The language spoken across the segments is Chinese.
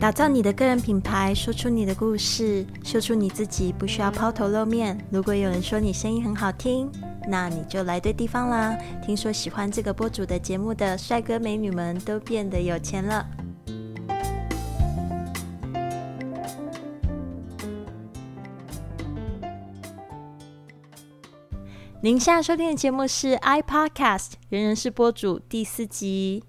打造你的个人品牌，说出你的故事，秀出你自己，不需要抛头露面。如果有人说你声音很好听，那你就来对地方啦。听说喜欢这个播主的节目的帅哥美女们都变得有钱了。您现在收听的节目是 iPodcast，人人是播主第四集。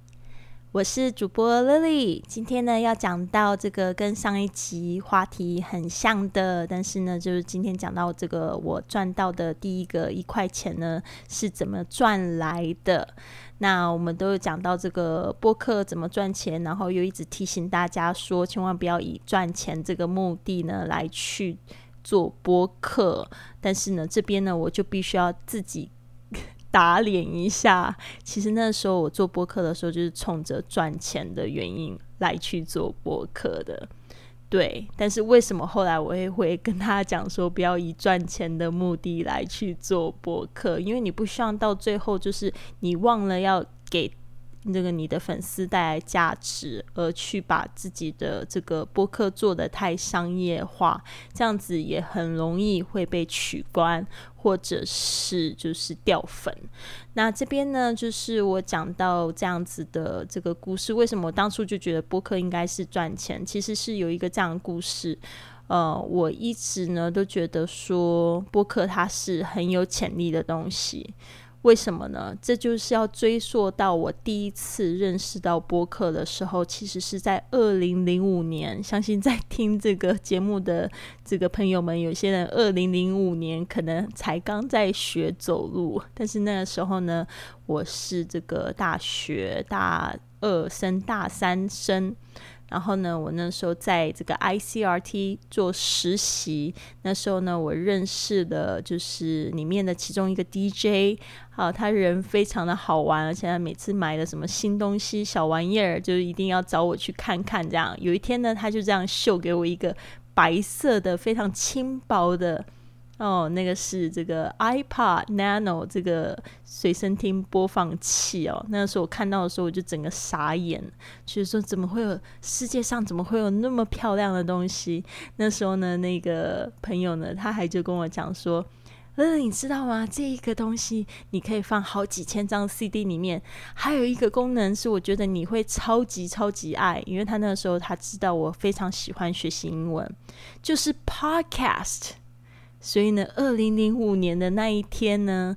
我是主播 Lily，今天呢要讲到这个跟上一集话题很像的，但是呢，就是今天讲到这个我赚到的第一个一块钱呢是怎么赚来的。那我们都有讲到这个播客怎么赚钱，然后又一直提醒大家说，千万不要以赚钱这个目的呢来去做播客。但是呢，这边呢我就必须要自己。打脸一下，其实那时候我做播客的时候，就是冲着赚钱的原因来去做播客的，对。但是为什么后来我也会跟他讲说，不要以赚钱的目的来去做播客？因为你不希望到最后就是你忘了要给那个你的粉丝带来价值，而去把自己的这个播客做的太商业化，这样子也很容易会被取关。或者是就是掉粉，那这边呢，就是我讲到这样子的这个故事，为什么我当初就觉得播客应该是赚钱？其实是有一个这样的故事，呃，我一直呢都觉得说播客它是很有潜力的东西。为什么呢？这就是要追溯到我第一次认识到播客的时候，其实是在二零零五年。相信在听这个节目的这个朋友们，有些人二零零五年可能才刚在学走路，但是那个时候呢，我是这个大学大二升大三升。然后呢，我那时候在这个 ICRT 做实习，那时候呢，我认识的就是里面的其中一个 DJ，好，他人非常的好玩，而且他每次买的什么新东西、小玩意儿，就一定要找我去看看。这样，有一天呢，他就这样秀给我一个白色的、非常轻薄的。哦，那个是这个 iPod Nano 这个随身听播放器哦。那个时候我看到的时候，我就整个傻眼，就是说怎么会有世界上怎么会有那么漂亮的东西？那时候呢，那个朋友呢，他还就跟我讲说：“呃，你知道吗？这一个东西你可以放好几千张 CD 里面，还有一个功能是我觉得你会超级超级爱，因为他那个时候他知道我非常喜欢学习英文，就是 Podcast。”所以呢，二零零五年的那一天呢，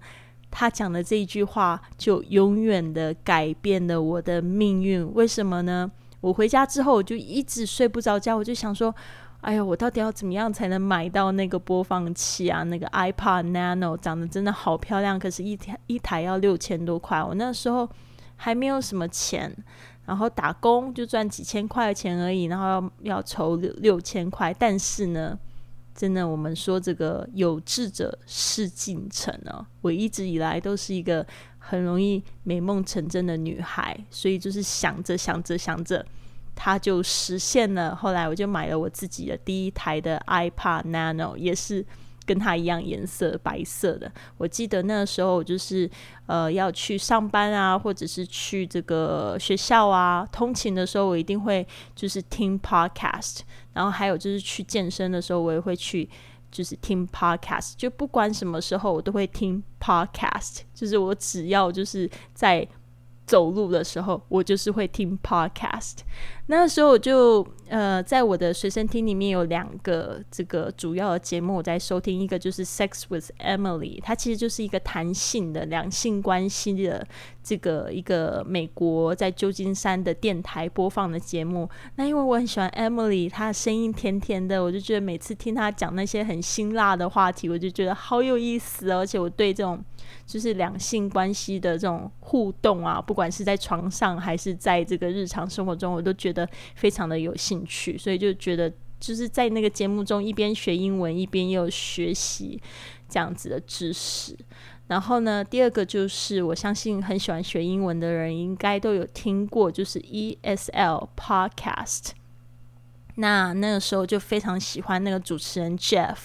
他讲的这一句话就永远的改变了我的命运。为什么呢？我回家之后我就一直睡不着觉，我就想说，哎呀，我到底要怎么样才能买到那个播放器啊？那个 iPod Nano 长得真的好漂亮，可是一台一台要六千多块。我那时候还没有什么钱，然后打工就赚几千块钱而已，然后要要筹六六千块，但是呢。真的，我们说这个有志者事竟成哦。我一直以来都是一个很容易美梦成真的女孩，所以就是想着想着想着，它就实现了。后来我就买了我自己的第一台的 iPad Nano，也是。跟它一样颜色白色的，我记得那时候我就是呃要去上班啊，或者是去这个学校啊，通勤的时候我一定会就是听 podcast，然后还有就是去健身的时候我也会去就是听 podcast，就不管什么时候我都会听 podcast，就是我只要就是在。走路的时候，我就是会听 podcast。那时候我就呃，在我的随身听里面有两个这个主要的节目我在收听，一个就是《Sex with Emily》，它其实就是一个弹性的两性关系的这个一个美国在旧金山的电台播放的节目。那因为我很喜欢 Emily，她声音甜甜的，我就觉得每次听她讲那些很辛辣的话题，我就觉得好有意思，而且我对这种。就是两性关系的这种互动啊，不管是在床上还是在这个日常生活中，我都觉得非常的有兴趣，所以就觉得就是在那个节目中一边学英文一边又学习这样子的知识。然后呢，第二个就是我相信很喜欢学英文的人应该都有听过，就是 ESL Podcast。那那个时候就非常喜欢那个主持人 Jeff，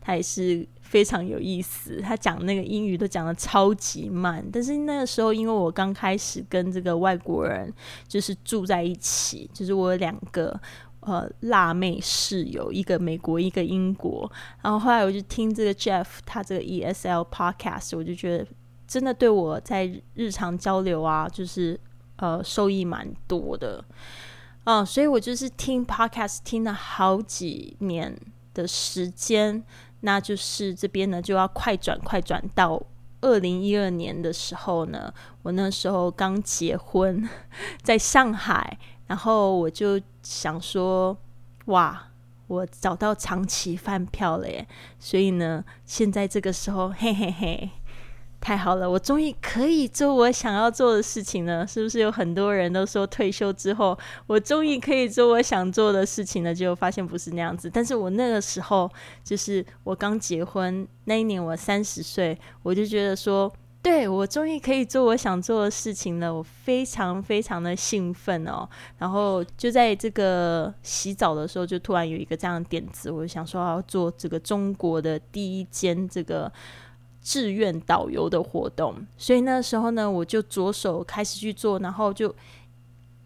他也是。非常有意思，他讲那个英语都讲的超级慢。但是那个时候，因为我刚开始跟这个外国人就是住在一起，就是我有两个呃辣妹室友，一个美国，一个英国。然后后来我就听这个 Jeff 他这个 ESL podcast，我就觉得真的对我在日常交流啊，就是呃受益蛮多的。嗯，所以我就是听 podcast 听了好几年的时间，那就是这边呢就要快转快转到。二零一二年的时候呢，我那时候刚结婚，在上海，然后我就想说，哇，我找到长期饭票了耶！所以呢，现在这个时候，嘿嘿嘿。太好了，我终于可以做我想要做的事情了。是不是有很多人都说退休之后，我终于可以做我想做的事情了？结果发现不是那样子。但是我那个时候，就是我刚结婚那一年，我三十岁，我就觉得说，对我终于可以做我想做的事情了，我非常非常的兴奋哦。然后就在这个洗澡的时候，就突然有一个这样的点子，我就想说要做这个中国的第一间这个。志愿导游的活动，所以那时候呢，我就着手开始去做，然后就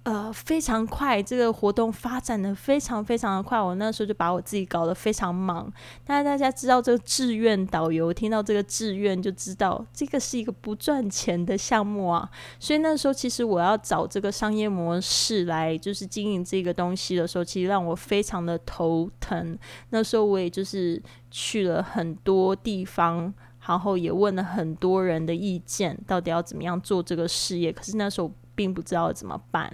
呃非常快，这个活动发展的非常非常的快。我那时候就把我自己搞得非常忙。但是大家知道这个志愿导游，听到这个志愿就知道这个是一个不赚钱的项目啊。所以那时候其实我要找这个商业模式来就是经营这个东西的时候，其实让我非常的头疼。那时候我也就是去了很多地方。然后也问了很多人的意见，到底要怎么样做这个事业？可是那时候并不知道怎么办，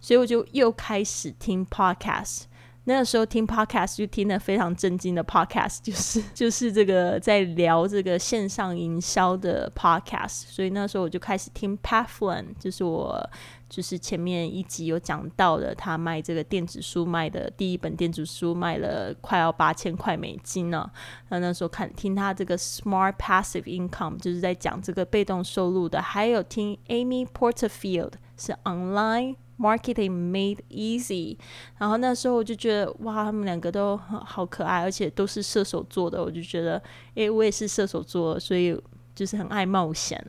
所以我就又开始听 podcast。那个时候听 podcast 就听的非常震惊的 podcast，就是 就是这个在聊这个线上营销的 podcast。所以那时候我就开始听 Pathline，就是我。就是前面一集有讲到的，他卖这个电子书卖的第一本电子书卖了快要八千块美金呢。那那时候看听他这个 Smart Passive Income，就是在讲这个被动收入的。还有听 Amy Porterfield 是 Online Marketing Made Easy。然后那时候我就觉得哇，他们两个都好可爱，而且都是射手座的。我就觉得，诶，我也是射手座，所以就是很爱冒险。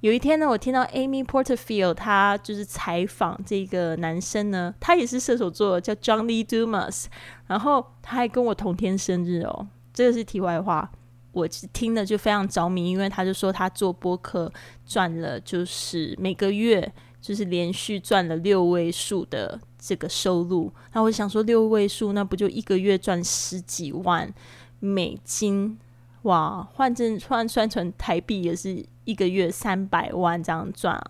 有一天呢，我听到 Amy Porterfield，他就是采访这个男生呢，他也是射手座，叫 John Lee Dumas，然后他还跟我同天生日哦。这个是题外话，我听了就非常着迷，因为他就说他做播客赚了，就是每个月就是连续赚了六位数的这个收入。那我想说，六位数那不就一个月赚十几万美金？哇，换成换算成台币也是一个月三百万这样赚，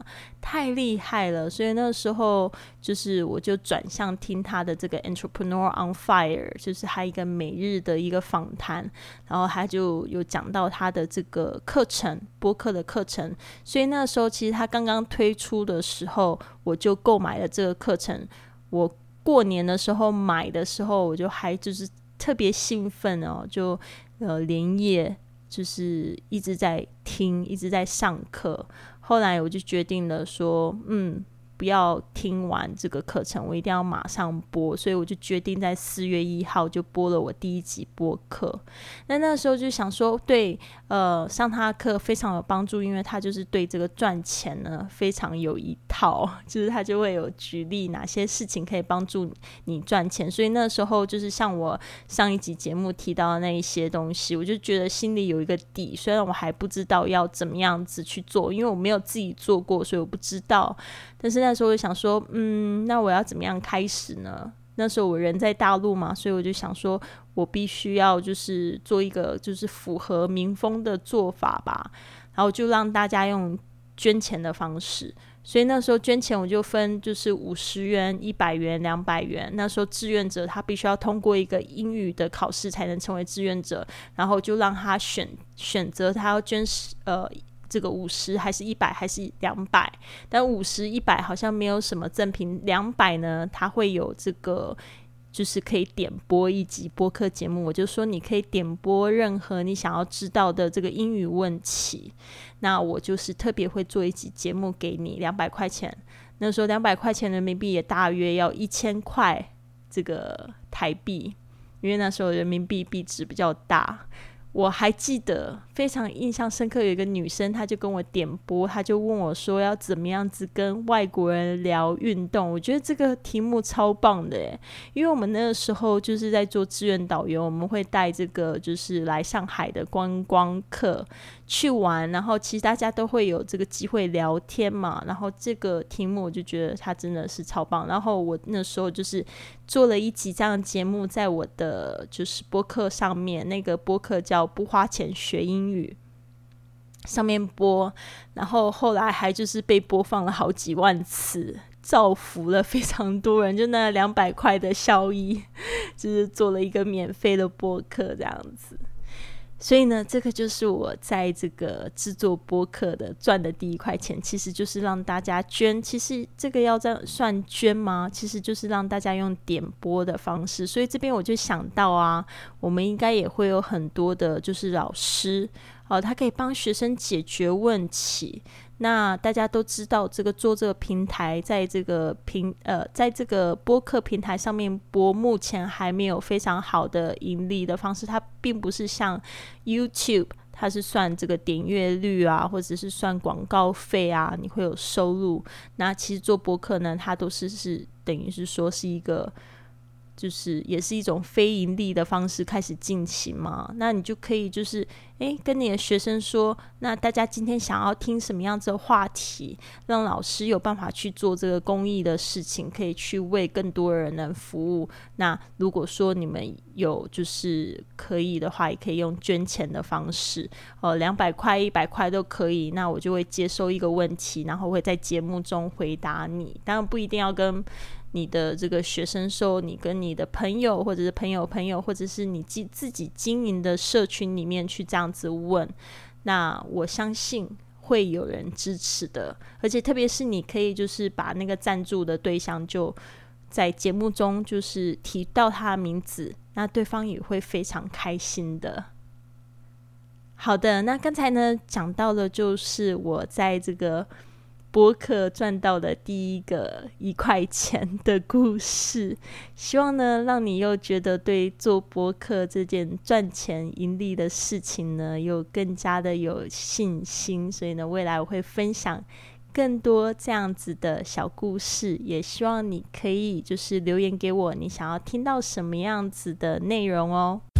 太厉害了！所以那时候就是我就转向听他的这个 Entrepreneur on Fire，就是他一个每日的一个访谈，然后他就有讲到他的这个课程播客的课程。所以那时候其实他刚刚推出的时候，我就购买了这个课程。我过年的时候买的时候，我就还就是特别兴奋哦，就。呃，连夜就是一直在听，一直在上课。后来我就决定了说，嗯。不要听完这个课程，我一定要马上播，所以我就决定在四月一号就播了我第一集播客。那那时候就想说，对，呃，上他的课非常有帮助，因为他就是对这个赚钱呢非常有一套，就是他就会有举例哪些事情可以帮助你赚钱。所以那时候就是像我上一集节目提到的那一些东西，我就觉得心里有一个底，虽然我还不知道要怎么样子去做，因为我没有自己做过，所以我不知道。但是那那时候我想说，嗯，那我要怎么样开始呢？那时候我人在大陆嘛，所以我就想说，我必须要就是做一个就是符合民风的做法吧。然后就让大家用捐钱的方式，所以那时候捐钱我就分就是五十元、一百元、两百元。那时候志愿者他必须要通过一个英语的考试才能成为志愿者，然后就让他选选择他要捐呃。这个五十还是一百还是两百？但五十一百好像没有什么赠品，两百呢，它会有这个，就是可以点播一集播客节目。我就说你可以点播任何你想要知道的这个英语问题，那我就是特别会做一集节目给你，两百块钱。那时候两百块钱人民币也大约要一千块这个台币，因为那时候人民币币值比较大。我还记得非常印象深刻，有一个女生，她就跟我点播，她就问我说要怎么样子跟外国人聊运动。我觉得这个题目超棒的诶，因为我们那个时候就是在做志愿导游，我们会带这个就是来上海的观光客去玩，然后其实大家都会有这个机会聊天嘛。然后这个题目我就觉得它真的是超棒。然后我那时候就是做了一集这样的节目，在我的就是播客上面，那个播客叫。不花钱学英语，上面播，然后后来还就是被播放了好几万次，造福了非常多人。就那两百块的效益，就是做了一个免费的播客这样子。所以呢，这个就是我在这个制作播客的赚的第一块钱，其实就是让大家捐。其实这个要这样算捐吗？其实就是让大家用点播的方式。所以这边我就想到啊，我们应该也会有很多的，就是老师，哦，他可以帮学生解决问题。那大家都知道，这个做这个平台，在这个平呃，在这个播客平台上面播，目前还没有非常好的盈利的方式。它并不是像 YouTube，它是算这个点阅率啊，或者是算广告费啊，你会有收入。那其实做播客呢，它都是是等于是说是一个。就是也是一种非盈利的方式开始进行嘛，那你就可以就是诶跟你的学生说，那大家今天想要听什么样子的话题，让老师有办法去做这个公益的事情，可以去为更多人能服务。那如果说你们有就是可以的话，也可以用捐钱的方式，哦，两百块、一百块都可以。那我就会接收一个问题，然后会在节目中回答你。当然不一定要跟。你的这个学生说，你跟你的朋友，或者是朋友朋友，或者是你自自己经营的社群里面去这样子问，那我相信会有人支持的。而且特别是你可以就是把那个赞助的对象就在节目中就是提到他的名字，那对方也会非常开心的。好的，那刚才呢讲到了就是我在这个。播客赚到的第一个一块钱的故事，希望呢让你又觉得对做播客这件赚钱盈利的事情呢，又更加的有信心。所以呢，未来我会分享更多这样子的小故事，也希望你可以就是留言给我，你想要听到什么样子的内容哦。